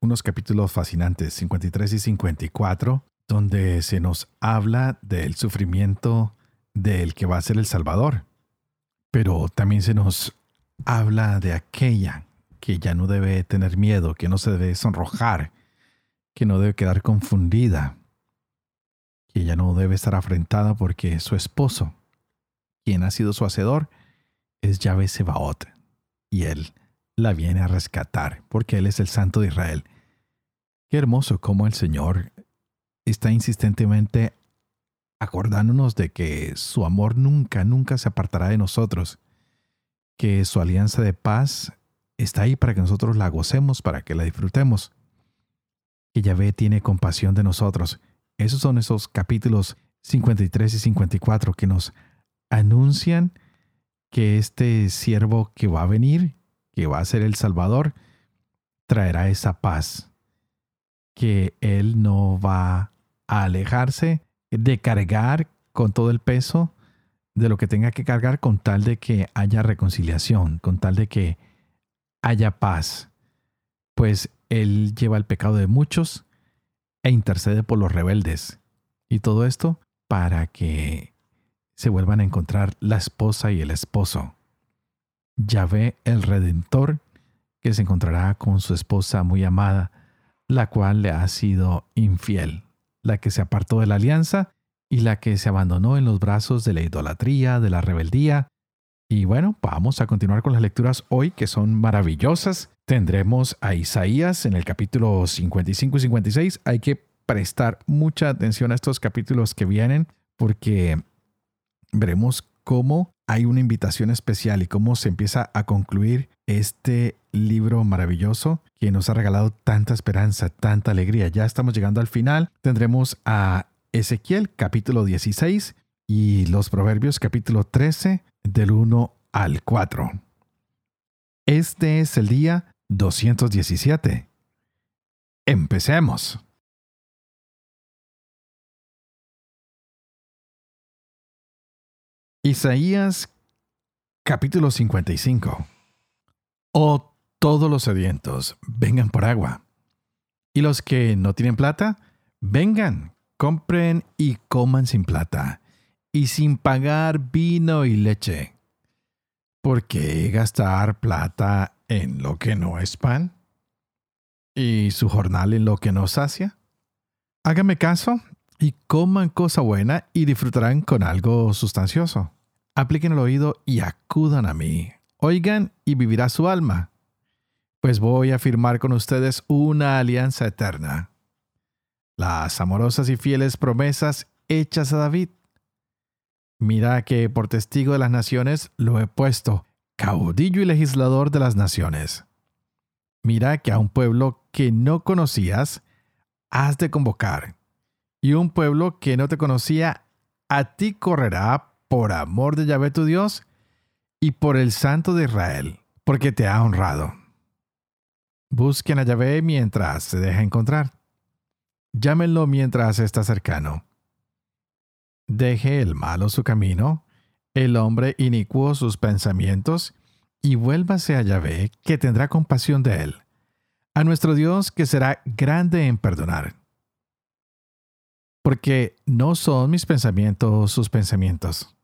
unos capítulos fascinantes, 53 y 54, donde se nos habla del sufrimiento del que va a ser el Salvador. Pero también se nos habla de aquella que ya no debe tener miedo, que no se debe sonrojar, que no debe quedar confundida, que ya no debe estar afrentada porque su esposo, quien ha sido su hacedor, es Yahvé Sebaot, y él la viene a rescatar, porque él es el Santo de Israel Qué hermoso cómo el Señor está insistentemente acordándonos de que su amor nunca, nunca se apartará de nosotros, que su alianza de paz está ahí para que nosotros la gocemos, para que la disfrutemos, que Yahvé tiene compasión de nosotros. Esos son esos capítulos 53 y 54 que nos anuncian que este siervo que va a venir, que va a ser el Salvador, traerá esa paz, que Él no va a alejarse de cargar con todo el peso de lo que tenga que cargar con tal de que haya reconciliación, con tal de que haya paz. Pues Él lleva el pecado de muchos e intercede por los rebeldes. Y todo esto para que se vuelvan a encontrar la esposa y el esposo. Yahvé el Redentor, que se encontrará con su esposa muy amada, la cual le ha sido infiel, la que se apartó de la alianza y la que se abandonó en los brazos de la idolatría, de la rebeldía. Y bueno, vamos a continuar con las lecturas hoy que son maravillosas. Tendremos a Isaías en el capítulo 55 y 56. Hay que prestar mucha atención a estos capítulos que vienen porque veremos cómo hay una invitación especial y cómo se empieza a concluir este libro maravilloso que nos ha regalado tanta esperanza, tanta alegría. Ya estamos llegando al final. Tendremos a Ezequiel capítulo 16 y los Proverbios capítulo 13 del 1 al 4. Este es el día 217. Empecemos. Isaías capítulo 55. Oh todos los sedientos, vengan por agua. Y los que no tienen plata, vengan, compren y coman sin plata, y sin pagar vino y leche. ¿Por qué gastar plata en lo que no es pan? ¿Y su jornal en lo que no sacia? Háganme caso y coman cosa buena y disfrutarán con algo sustancioso. Apliquen el oído y acudan a mí. Oigan y vivirá su alma pues voy a firmar con ustedes una alianza eterna. Las amorosas y fieles promesas hechas a David. Mira que por testigo de las naciones lo he puesto, caudillo y legislador de las naciones. Mira que a un pueblo que no conocías, has de convocar, y un pueblo que no te conocía, a ti correrá por amor de Yahvé tu Dios y por el Santo de Israel, porque te ha honrado. Busquen a Yahvé mientras se deja encontrar. Llámenlo mientras está cercano. Deje el malo su camino, el hombre inicuo sus pensamientos, y vuélvase a Yahvé, que tendrá compasión de él, a nuestro Dios que será grande en perdonar. Porque no son mis pensamientos sus pensamientos,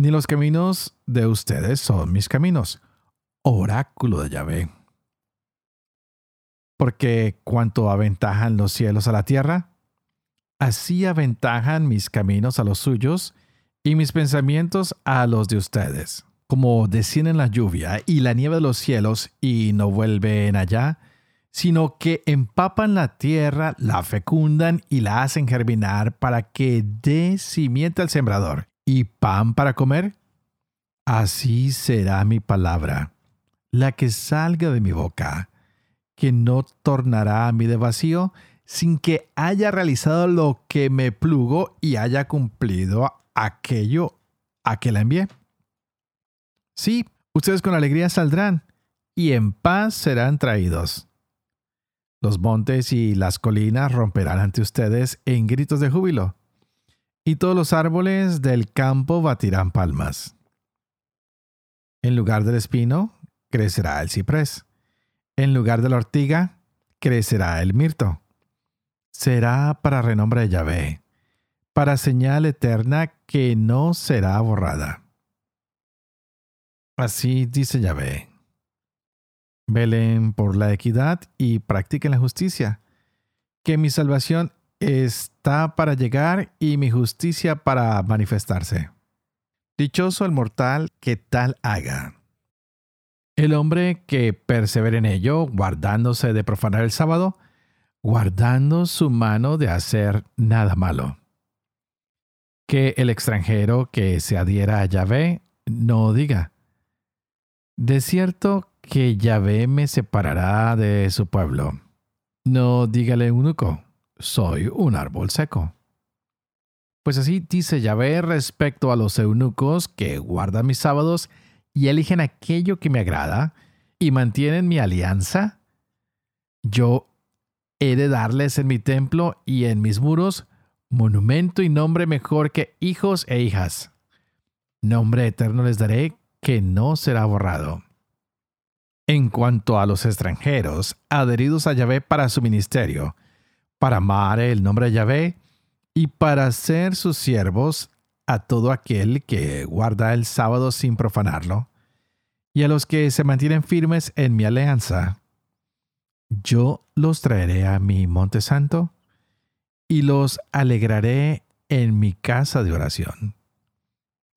ni los caminos de ustedes son mis caminos. Oráculo de Yahvé porque cuanto aventajan los cielos a la tierra, así aventajan mis caminos a los suyos y mis pensamientos a los de ustedes. Como descienden la lluvia y la nieve de los cielos y no vuelven allá, sino que empapan la tierra, la fecundan y la hacen germinar para que dé simiente al sembrador y pan para comer. Así será mi palabra, la que salga de mi boca que no tornará a mí de vacío sin que haya realizado lo que me plugo y haya cumplido aquello a que la envié. Sí, ustedes con alegría saldrán y en paz serán traídos. Los montes y las colinas romperán ante ustedes en gritos de júbilo, y todos los árboles del campo batirán palmas. En lugar del espino, crecerá el ciprés. En lugar de la ortiga, crecerá el mirto. Será para renombre de Yahvé, para señal eterna que no será borrada. Así dice Yahvé. Velen por la equidad y practiquen la justicia, que mi salvación está para llegar y mi justicia para manifestarse. Dichoso el mortal que tal haga. El hombre que persevera en ello, guardándose de profanar el sábado, guardando su mano de hacer nada malo. Que el extranjero que se adhiera a Yahvé no diga, de cierto que Yahvé me separará de su pueblo. No dígale eunuco, soy un árbol seco. Pues así dice Yahvé respecto a los eunucos que guardan mis sábados y eligen aquello que me agrada y mantienen mi alianza. Yo he de darles en mi templo y en mis muros monumento y nombre mejor que hijos e hijas. Nombre eterno les daré que no será borrado. En cuanto a los extranjeros adheridos a Yahvé para su ministerio, para amar el nombre de Yahvé y para ser sus siervos a todo aquel que guarda el sábado sin profanarlo, y a los que se mantienen firmes en mi alianza, yo los traeré a mi monte santo y los alegraré en mi casa de oración.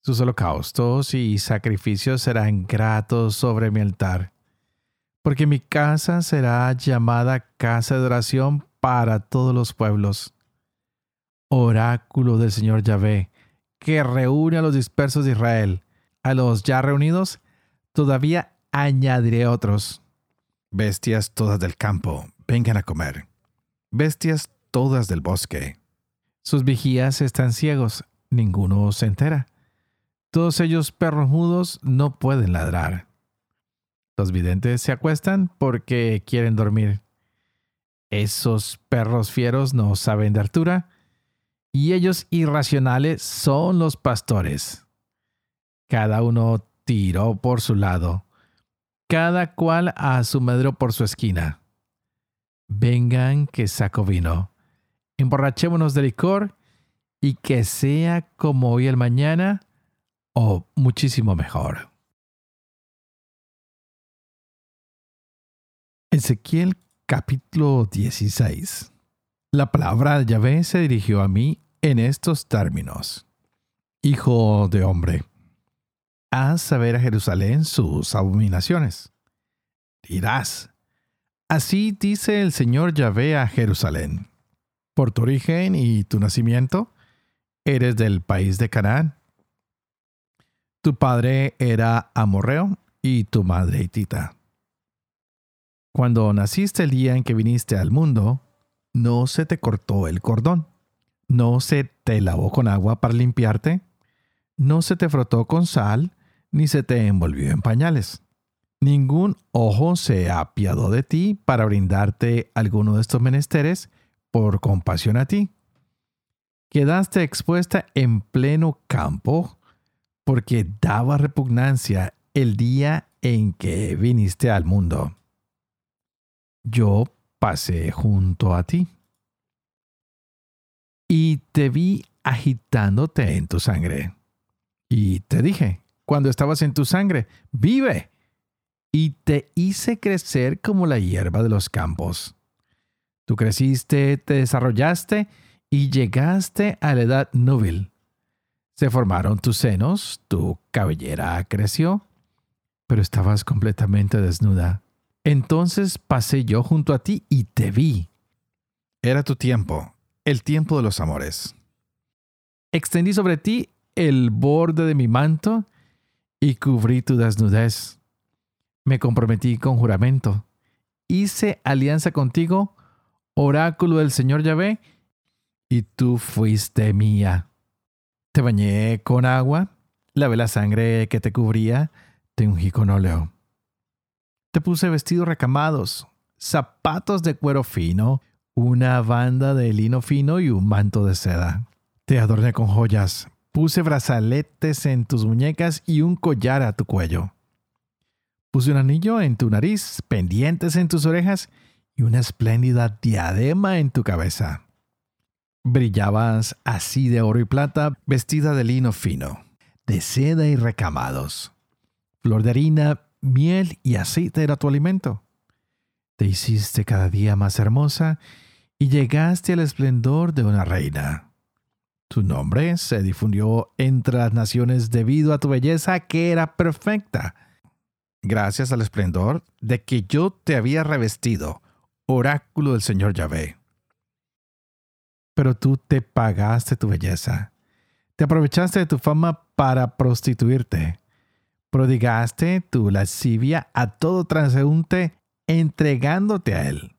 Sus holocaustos y sacrificios serán gratos sobre mi altar, porque mi casa será llamada casa de oración para todos los pueblos. Oráculo del Señor Yahvé, que reúne a los dispersos de Israel, a los ya reunidos, todavía añadiré otros. Bestias todas del campo, vengan a comer. Bestias todas del bosque. Sus vigías están ciegos, ninguno se entera. Todos ellos perros mudos no pueden ladrar. Los videntes se acuestan porque quieren dormir. Esos perros fieros no saben de altura, y ellos irracionales son los pastores. Cada uno tiró por su lado, cada cual a su medro por su esquina. Vengan que saco vino, emborrachémonos de licor, y que sea como hoy el mañana, o muchísimo mejor. Ezequiel capítulo 16. La palabra de Yahvé se dirigió a mí en estos términos. Hijo de hombre, haz saber a Jerusalén sus abominaciones. Dirás, así dice el Señor Yahvé a Jerusalén. Por tu origen y tu nacimiento, eres del país de Canaán tu padre era amorreo y tu madre hitita. Cuando naciste el día en que viniste al mundo, no se te cortó el cordón, no se te lavó con agua para limpiarte, no se te frotó con sal, ni se te envolvió en pañales. Ningún ojo se apiadó de ti para brindarte alguno de estos menesteres por compasión a ti. Quedaste expuesta en pleno campo porque daba repugnancia el día en que viniste al mundo. Yo pasé junto a ti y te vi agitándote en tu sangre. Y te dije, cuando estabas en tu sangre, vive. Y te hice crecer como la hierba de los campos. Tú creciste, te desarrollaste y llegaste a la edad núbil se formaron tus senos, tu cabellera creció, pero estabas completamente desnuda. Entonces pasé yo junto a ti y te vi. Era tu tiempo, el tiempo de los amores. Extendí sobre ti el borde de mi manto y cubrí tu desnudez. Me comprometí con juramento hice alianza contigo, oráculo del Señor Yahvé, y tú fuiste mía. Te bañé con agua, lavé la sangre que te cubría, te ungí con óleo. Te puse vestidos recamados, zapatos de cuero fino, una banda de lino fino y un manto de seda. Te adorné con joyas, puse brazaletes en tus muñecas y un collar a tu cuello. Puse un anillo en tu nariz, pendientes en tus orejas y una espléndida diadema en tu cabeza. Brillabas así de oro y plata, vestida de lino fino, de seda y recamados. Flor de harina, miel y aceite era tu alimento. Te hiciste cada día más hermosa y llegaste al esplendor de una reina. Tu nombre se difundió entre las naciones debido a tu belleza que era perfecta gracias al esplendor de que yo te había revestido, oráculo del Señor Yahvé. Pero tú te pagaste tu belleza, te aprovechaste de tu fama para prostituirte, prodigaste tu lascivia a todo transeúnte entregándote a él.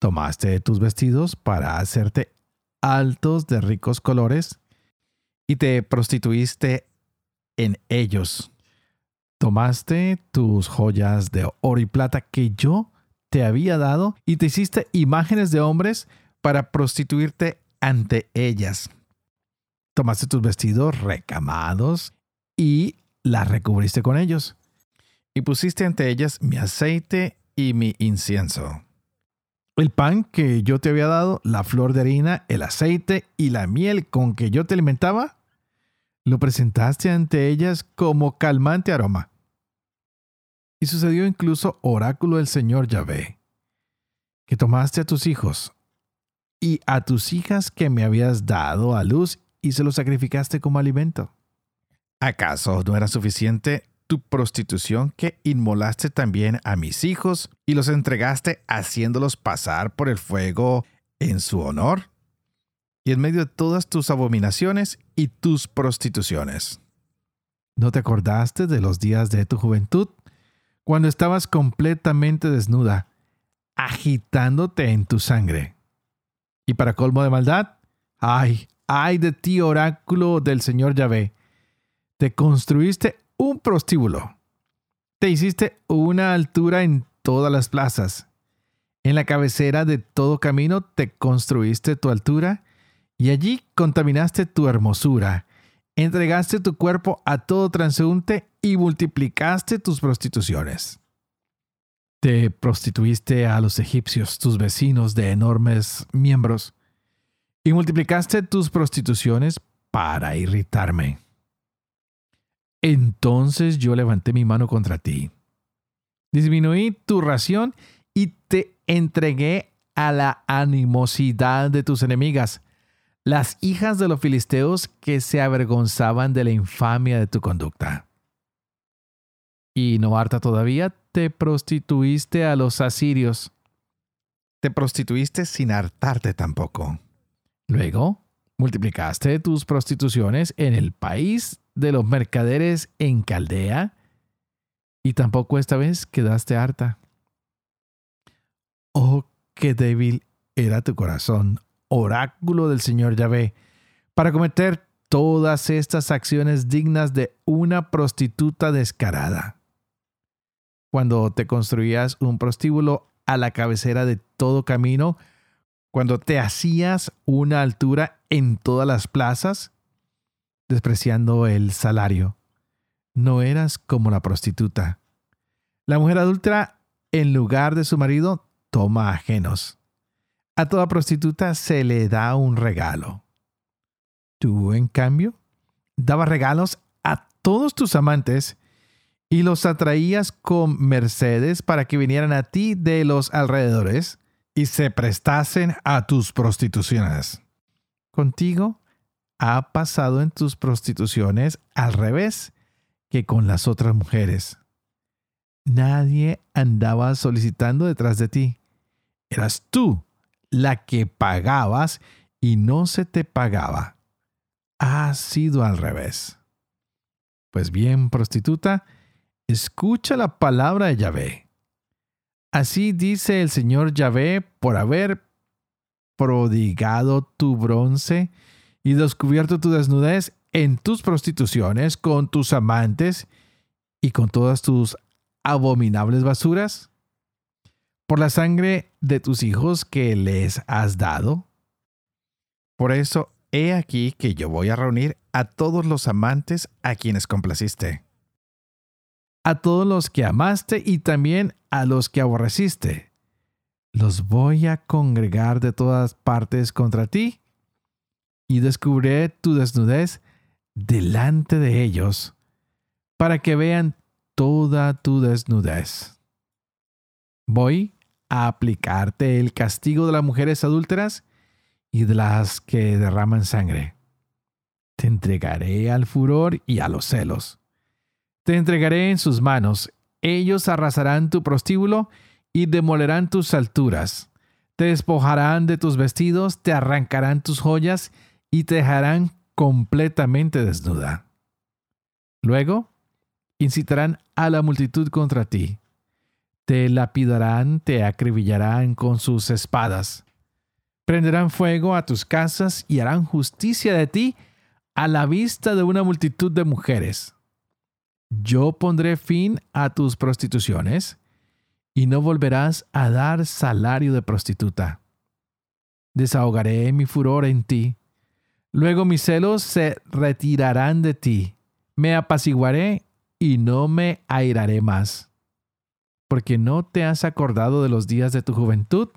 Tomaste tus vestidos para hacerte altos de ricos colores y te prostituiste en ellos Tomaste tus joyas de oro y plata que yo te había dado y te hiciste imágenes de hombres para prostituirte ante ellas. Tomaste tus vestidos recamados y las recubriste con ellos. Y pusiste ante ellas mi aceite y mi incienso. El pan que yo te había dado, la flor de harina, el aceite y la miel con que yo te alimentaba, lo presentaste ante ellas como calmante aroma. Y sucedió incluso oráculo del Señor Yahvé, que tomaste a tus hijos y a tus hijas que me habías dado a luz y se los sacrificaste como alimento. ¿Acaso no era suficiente tu prostitución que inmolaste también a mis hijos y los entregaste haciéndolos pasar por el fuego en su honor? Y en medio de todas tus abominaciones y tus prostituciones. ¿No te acordaste de los días de tu juventud cuando estabas completamente desnuda, agitándote en tu sangre. Y para colmo de maldad, ay, ay de ti, oráculo del Señor Yahvé, te construiste un prostíbulo. Te hiciste una altura en todas las plazas. En la cabecera de todo camino te construiste tu altura y allí contaminaste tu hermosura entregaste tu cuerpo a todo transeúnte y multiplicaste tus prostituciones. Te prostituiste a los egipcios, tus vecinos de enormes miembros, y multiplicaste tus prostituciones para irritarme. Entonces yo levanté mi mano contra ti. Disminuí tu ración y te entregué a la animosidad de tus enemigas las hijas de los filisteos que se avergonzaban de la infamia de tu conducta. Y no harta todavía, te prostituiste a los asirios. Te prostituiste sin hartarte tampoco. Luego, multiplicaste tus prostituciones en el país de los mercaderes en Caldea, y tampoco esta vez quedaste harta. Oh, qué débil era tu corazón, oráculo del Señor Yahvé, para cometer todas estas acciones dignas de una prostituta descarada. Cuando te construías un prostíbulo a la cabecera de todo camino, cuando te hacías una altura en todas las plazas, despreciando el salario, no eras como la prostituta. La mujer adulta, en lugar de su marido, toma ajenos. A toda prostituta se le da un regalo. Tú, en cambio, dabas regalos a todos tus amantes y los atraías con mercedes para que vinieran a ti de los alrededores y se prestasen a tus prostituciones. Contigo ha pasado en tus prostituciones al revés que con las otras mujeres. Nadie andaba solicitando detrás de ti. Eras tú la que pagabas y no se te pagaba. Ha sido al revés. Pues bien, prostituta, escucha la palabra de Yahvé. Así dice el Señor Yahvé por haber prodigado tu bronce y descubierto tu desnudez en tus prostituciones con tus amantes y con todas tus abominables basuras? ¿Por la sangre de tus hijos que les has dado? Por eso, he aquí que yo voy a reunir a todos los amantes a quienes complaciste, a todos los que amaste y también a los que aborreciste. Los voy a congregar de todas partes contra ti y descubriré tu desnudez delante de ellos para que vean toda tu desnudez. Voy a aplicarte el castigo de las mujeres adúlteras y de las que derraman sangre. Te entregaré al furor y a los celos. Te entregaré en sus manos. Ellos arrasarán tu prostíbulo y demolerán tus alturas. Te despojarán de tus vestidos, te arrancarán tus joyas y te dejarán completamente desnuda. Luego, incitarán a la multitud contra ti. Te lapidarán, te acribillarán con sus espadas. Prenderán fuego a tus casas y harán justicia de ti a la vista de una multitud de mujeres. Yo pondré fin a tus prostituciones y no volverás a dar salario de prostituta. Desahogaré mi furor en ti. Luego mis celos se retirarán de ti. Me apaciguaré y no me airaré más. Porque no te has acordado de los días de tu juventud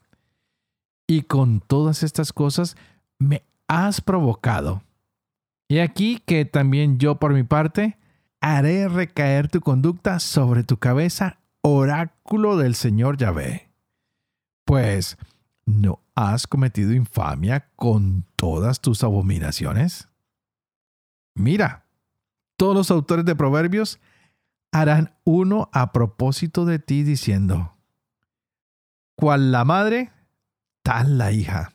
y con todas estas cosas me has provocado. Y aquí que también yo por mi parte haré recaer tu conducta sobre tu cabeza oráculo del Señor Yahvé. Pues, ¿no has cometido infamia con todas tus abominaciones? Mira, todos los autores de Proverbios harán uno a propósito de ti diciendo, cual la madre, tal la hija.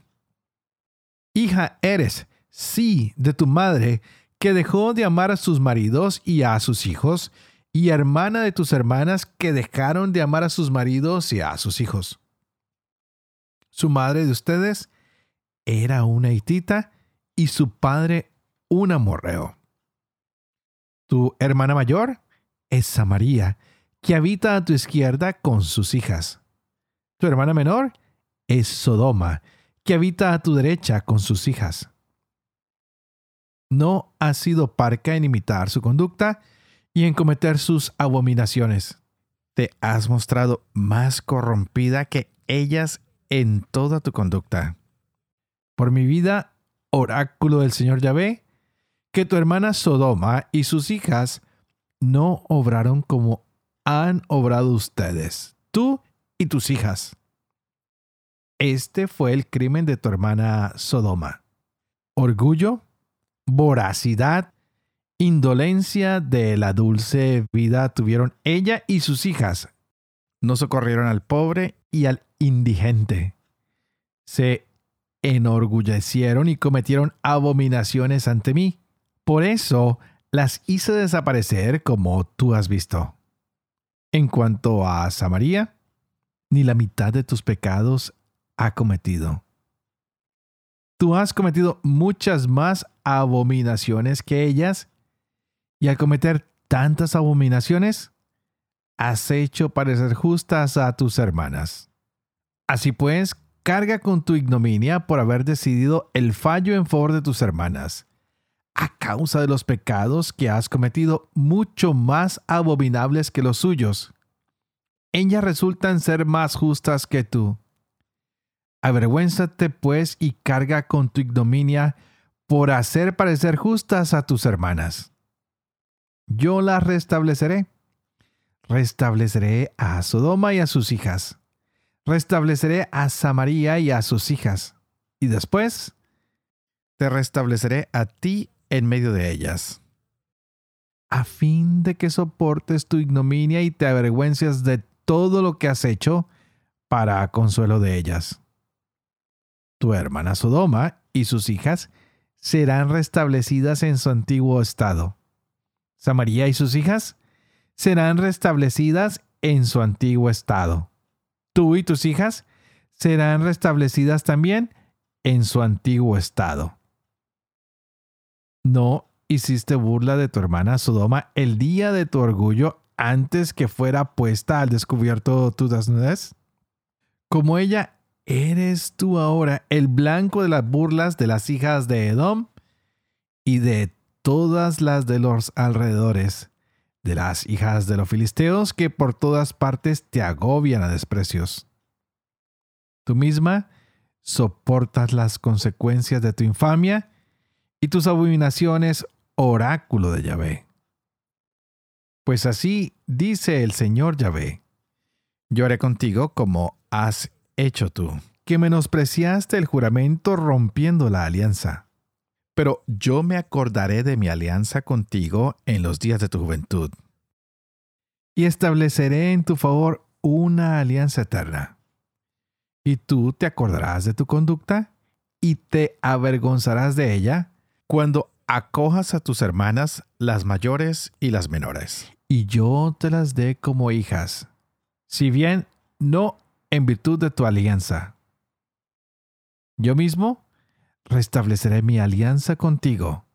Hija eres, sí, de tu madre, que dejó de amar a sus maridos y a sus hijos, y hermana de tus hermanas que dejaron de amar a sus maridos y a sus hijos. Su madre de ustedes era una hitita y su padre un amorreo. Tu hermana mayor es Samaría, que habita a tu izquierda con sus hijas. Tu hermana menor es Sodoma, que habita a tu derecha con sus hijas. No has sido parca en imitar su conducta, y en cometer sus abominaciones. Te has mostrado más corrompida que ellas en toda tu conducta. Por mi vida, oráculo del Señor Yahvé, que tu hermana Sodoma y sus hijas no obraron como han obrado ustedes, tú y tus hijas. Este fue el crimen de tu hermana Sodoma. Orgullo, voracidad indolencia de la dulce vida tuvieron ella y sus hijas. No socorrieron al pobre y al indigente. Se enorgullecieron y cometieron abominaciones ante mí. Por eso las hice desaparecer como tú has visto. En cuanto a Samaria, ni la mitad de tus pecados ha cometido. Tú has cometido muchas más abominaciones que ellas y al cometer tantas abominaciones, has hecho parecer justas a tus hermanas. Así pues, carga con tu ignominia por haber decidido el fallo en favor de tus hermanas, a causa de los pecados que has cometido mucho más abominables que los suyos. Ellas resultan ser más justas que tú. Avergüénzate pues y carga con tu ignominia por hacer parecer justas a tus hermanas yo las restableceré. Restableceré a Sodoma y a sus hijas. Restableceré a Samaria y a sus hijas. Y después te restableceré a ti en medio de ellas. A fin de que soportes tu ignominia y te avergüences de todo lo que has hecho para consuelo de ellas. Tu hermana Sodoma y sus hijas serán restablecidas en su antiguo estado Samaria y sus hijas serán restablecidas en su antiguo estado. tú y tus hijas serán restablecidas también en su antiguo estado. No hiciste burla de tu hermana Sodoma el día de tu orgullo antes que fuera puesta al descubierto tu desnudez? Como ella, ¿eres tú ahora el blanco de las burlas de las hijas de Edom y de todas las de los alrededores, de las hijas de los filisteos que por todas partes te agobian a desprecios? Tú misma soportas las consecuencias de tu infamia y tus abominaciones, oráculo de Yahvé. Pues así dice el Señor Yahvé. Yo haré contigo como has hecho tú, que menospreciaste el juramento rompiendo la alianza. Pero yo me acordaré de mi alianza contigo en los días de tu juventud. Y estableceré en tu favor una alianza eterna. Y tú te acordarás de tu conducta y te avergonzarás de ella cuando acojas a tus hermanas, las mayores y las menores. Y yo te las dé como hijas, si bien no en virtud de tu alianza. Yo mismo restableceré mi alianza contigo,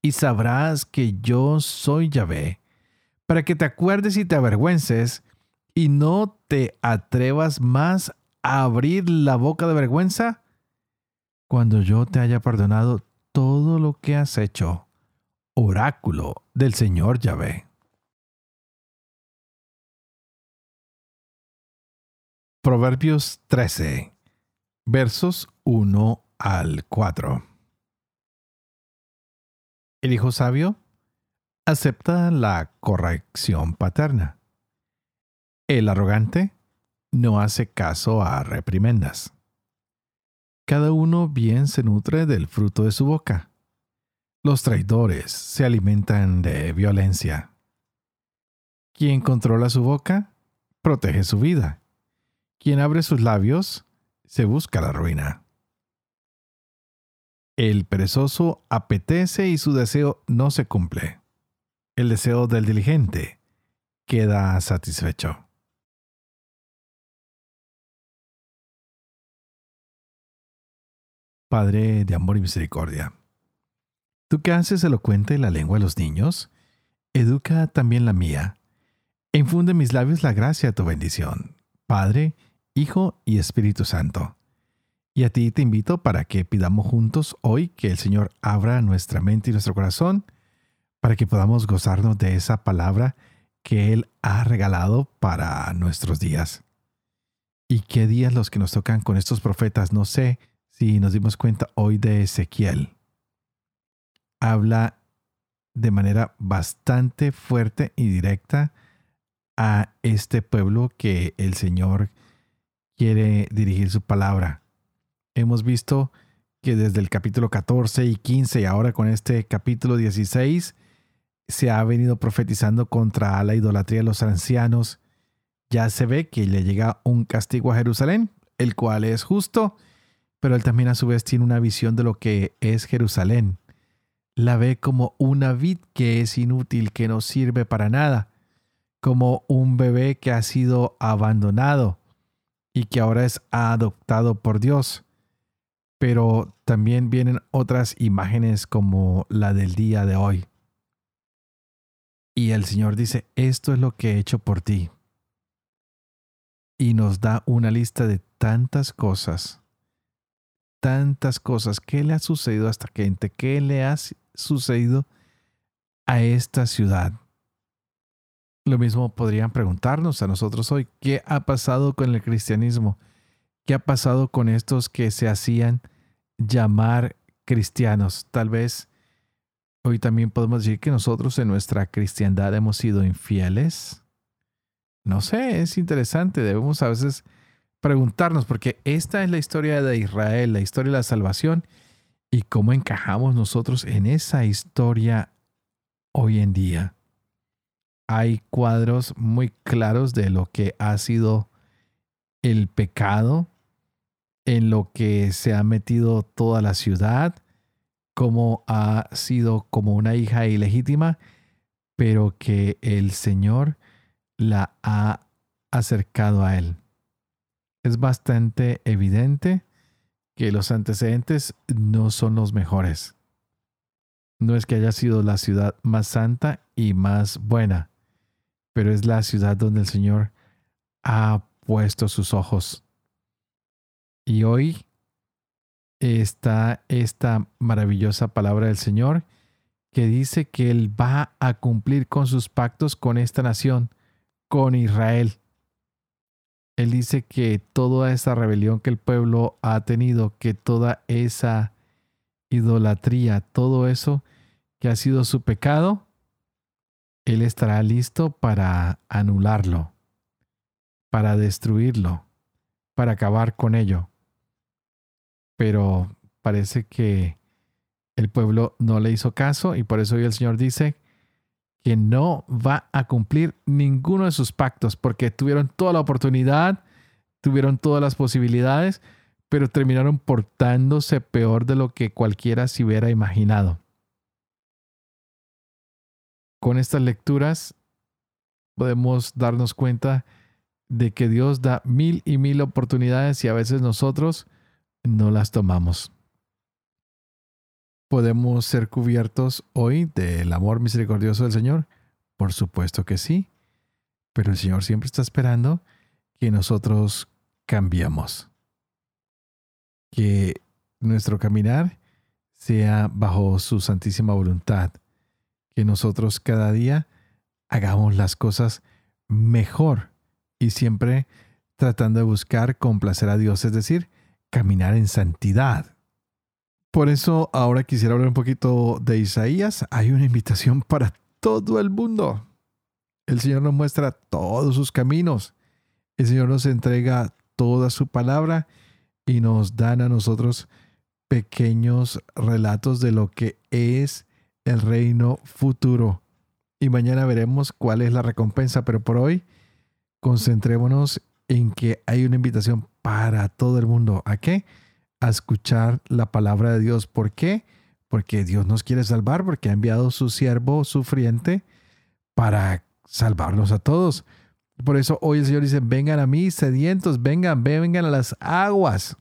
y sabrás que yo soy Yahvé, para que te acuerdes y te avergüences, y no te atrevas más a abrir la boca de vergüenza cuando yo te haya perdonado todo lo que has hecho. Oráculo del Señor Yahvé. Proverbios 13, versos 1 al 4. El hijo sabio acepta la corrección paterna. El arrogante no hace caso a reprimendas. Cada uno bien se nutre del fruto de su boca. Los traidores se alimentan de violencia. Quien controla su boca, protege su vida. Quien abre sus labios, se busca la ruina. El perezoso apetece y su deseo no se cumple. El deseo del diligente queda satisfecho. Padre de amor y misericordia. Tú que haces elocuente la lengua de los niños, educa también la mía. E infunde en mis labios la gracia de tu bendición, Padre, Hijo y Espíritu Santo. Y a ti te invito para que pidamos juntos hoy que el Señor abra nuestra mente y nuestro corazón para que podamos gozarnos de esa palabra que Él ha regalado para nuestros días. ¿Y qué días los que nos tocan con estos profetas? No sé si nos dimos cuenta hoy de Ezequiel, habla de manera bastante fuerte y directa a este pueblo que el Señor quiere dirigir su palabra. Hemos visto que desde el capítulo 14 y 15 y ahora con este capítulo 16 se ha venido profetizando contra la idolatría de los ancianos. Ya se ve que le llega un castigo a Jerusalén, el cual es justo pero él también a su vez tiene una visión de lo que es Jerusalén. La ve como una vid que es inútil, que no sirve para nada, como un bebé que ha sido abandonado y que ahora es adoptado por Dios. Pero también vienen otras imágenes como la del día de hoy. Y el Señor dice, esto es lo que he hecho por ti. Y nos da una lista de tantas cosas tantas cosas. ¿Qué le ha sucedido a esta gente? ¿Qué le ha sucedido a esta ciudad? Lo mismo podrían preguntarnos a nosotros hoy, ¿qué ha pasado con el cristianismo? ¿Qué ha pasado con estos que se hacían llamar cristianos? Tal vez hoy también podemos decir que nosotros en nuestra cristiandad hemos sido infieles. No sé, es interesante, debemos a veces preguntarnos, porque esta es la historia de Israel, la historia de la salvación, y cómo encajamos nosotros en esa historia hoy en día. Hay cuadros muy claros de lo que ha sido el pecado, en lo que se ha metido toda la ciudad, cómo ha sido como una hija ilegítima, pero que el Señor la ha acercado a Él es bastante evidente que los antecedentes no son los mejores. No es que haya sido la ciudad más santa y más buena, pero es la ciudad donde el Señor ha puesto sus ojos. Y hoy está esta maravillosa palabra del Señor que dice que Él va a cumplir con sus pactos con esta nación, con Israel. Él dice que toda esa rebelión que el pueblo ha tenido, que toda esa idolatría, todo eso que ha sido su pecado, Él estará listo para anularlo, para destruirlo, para acabar con ello. Pero parece que el pueblo no le hizo caso y por eso hoy el Señor dice que no va a cumplir ninguno de sus pactos, porque tuvieron toda la oportunidad, tuvieron todas las posibilidades, pero terminaron portándose peor de lo que cualquiera se hubiera imaginado. Con estas lecturas podemos darnos cuenta de que Dios da mil y mil oportunidades y a veces nosotros no las tomamos. ¿Podemos ser cubiertos hoy del amor misericordioso del Señor? Por supuesto que sí, pero el Señor siempre está esperando que nosotros cambiemos, que nuestro caminar sea bajo su santísima voluntad, que nosotros cada día hagamos las cosas mejor y siempre tratando de buscar complacer a Dios, es decir, caminar en santidad. Por eso ahora quisiera hablar un poquito de Isaías. Hay una invitación para todo el mundo. El Señor nos muestra todos sus caminos. El Señor nos entrega toda su palabra y nos dan a nosotros pequeños relatos de lo que es el reino futuro. Y mañana veremos cuál es la recompensa, pero por hoy concentrémonos en que hay una invitación para todo el mundo. ¿A qué? a escuchar la palabra de Dios. ¿Por qué? Porque Dios nos quiere salvar, porque ha enviado su siervo sufriente para salvarnos a todos. Por eso hoy el Señor dice, vengan a mí sedientos, vengan, vengan a las aguas.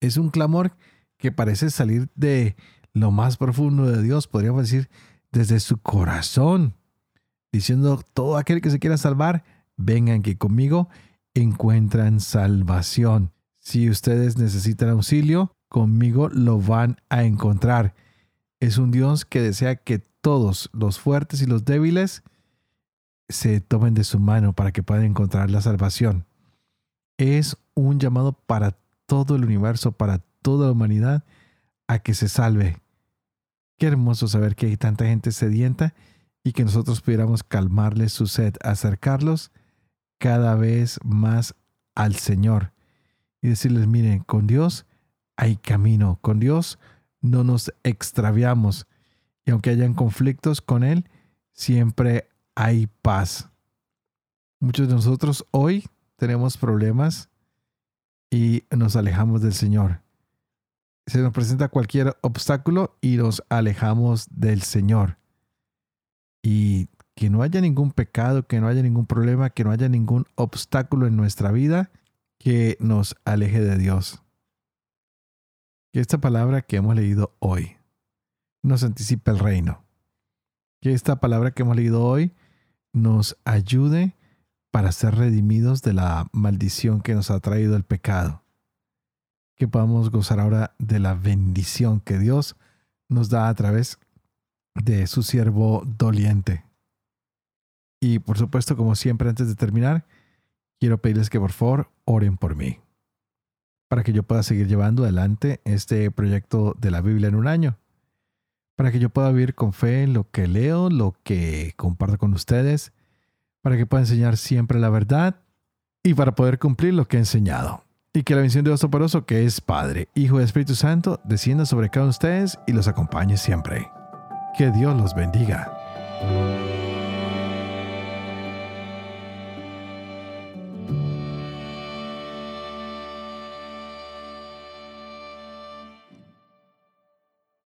Es un clamor que parece salir de lo más profundo de Dios, podríamos decir, desde su corazón, diciendo, todo aquel que se quiera salvar, vengan que conmigo encuentran salvación. Si ustedes necesitan auxilio, conmigo lo van a encontrar. Es un Dios que desea que todos, los fuertes y los débiles, se tomen de su mano para que puedan encontrar la salvación. Es un llamado para todo el universo, para toda la humanidad, a que se salve. Qué hermoso saber que hay tanta gente sedienta y que nosotros pudiéramos calmarles su sed, acercarlos cada vez más al Señor y decirles, miren, con Dios hay camino, con Dios no nos extraviamos y aunque hayan conflictos con Él, siempre hay paz. Muchos de nosotros hoy tenemos problemas y nos alejamos del Señor. Se nos presenta cualquier obstáculo y nos alejamos del Señor. Y que no haya ningún pecado, que no haya ningún problema, que no haya ningún obstáculo en nuestra vida que nos aleje de Dios. Que esta palabra que hemos leído hoy nos anticipe el reino. Que esta palabra que hemos leído hoy nos ayude para ser redimidos de la maldición que nos ha traído el pecado. Que podamos gozar ahora de la bendición que Dios nos da a través de su siervo doliente. Y por supuesto, como siempre, antes de terminar, quiero pedirles que por favor oren por mí, para que yo pueda seguir llevando adelante este proyecto de la Biblia en un año, para que yo pueda vivir con fe lo que leo, lo que comparto con ustedes, para que pueda enseñar siempre la verdad y para poder cumplir lo que he enseñado. Y que la bendición de Dios Toporoso, que es Padre, Hijo y Espíritu Santo, descienda sobre cada uno de ustedes y los acompañe siempre. Que Dios los bendiga.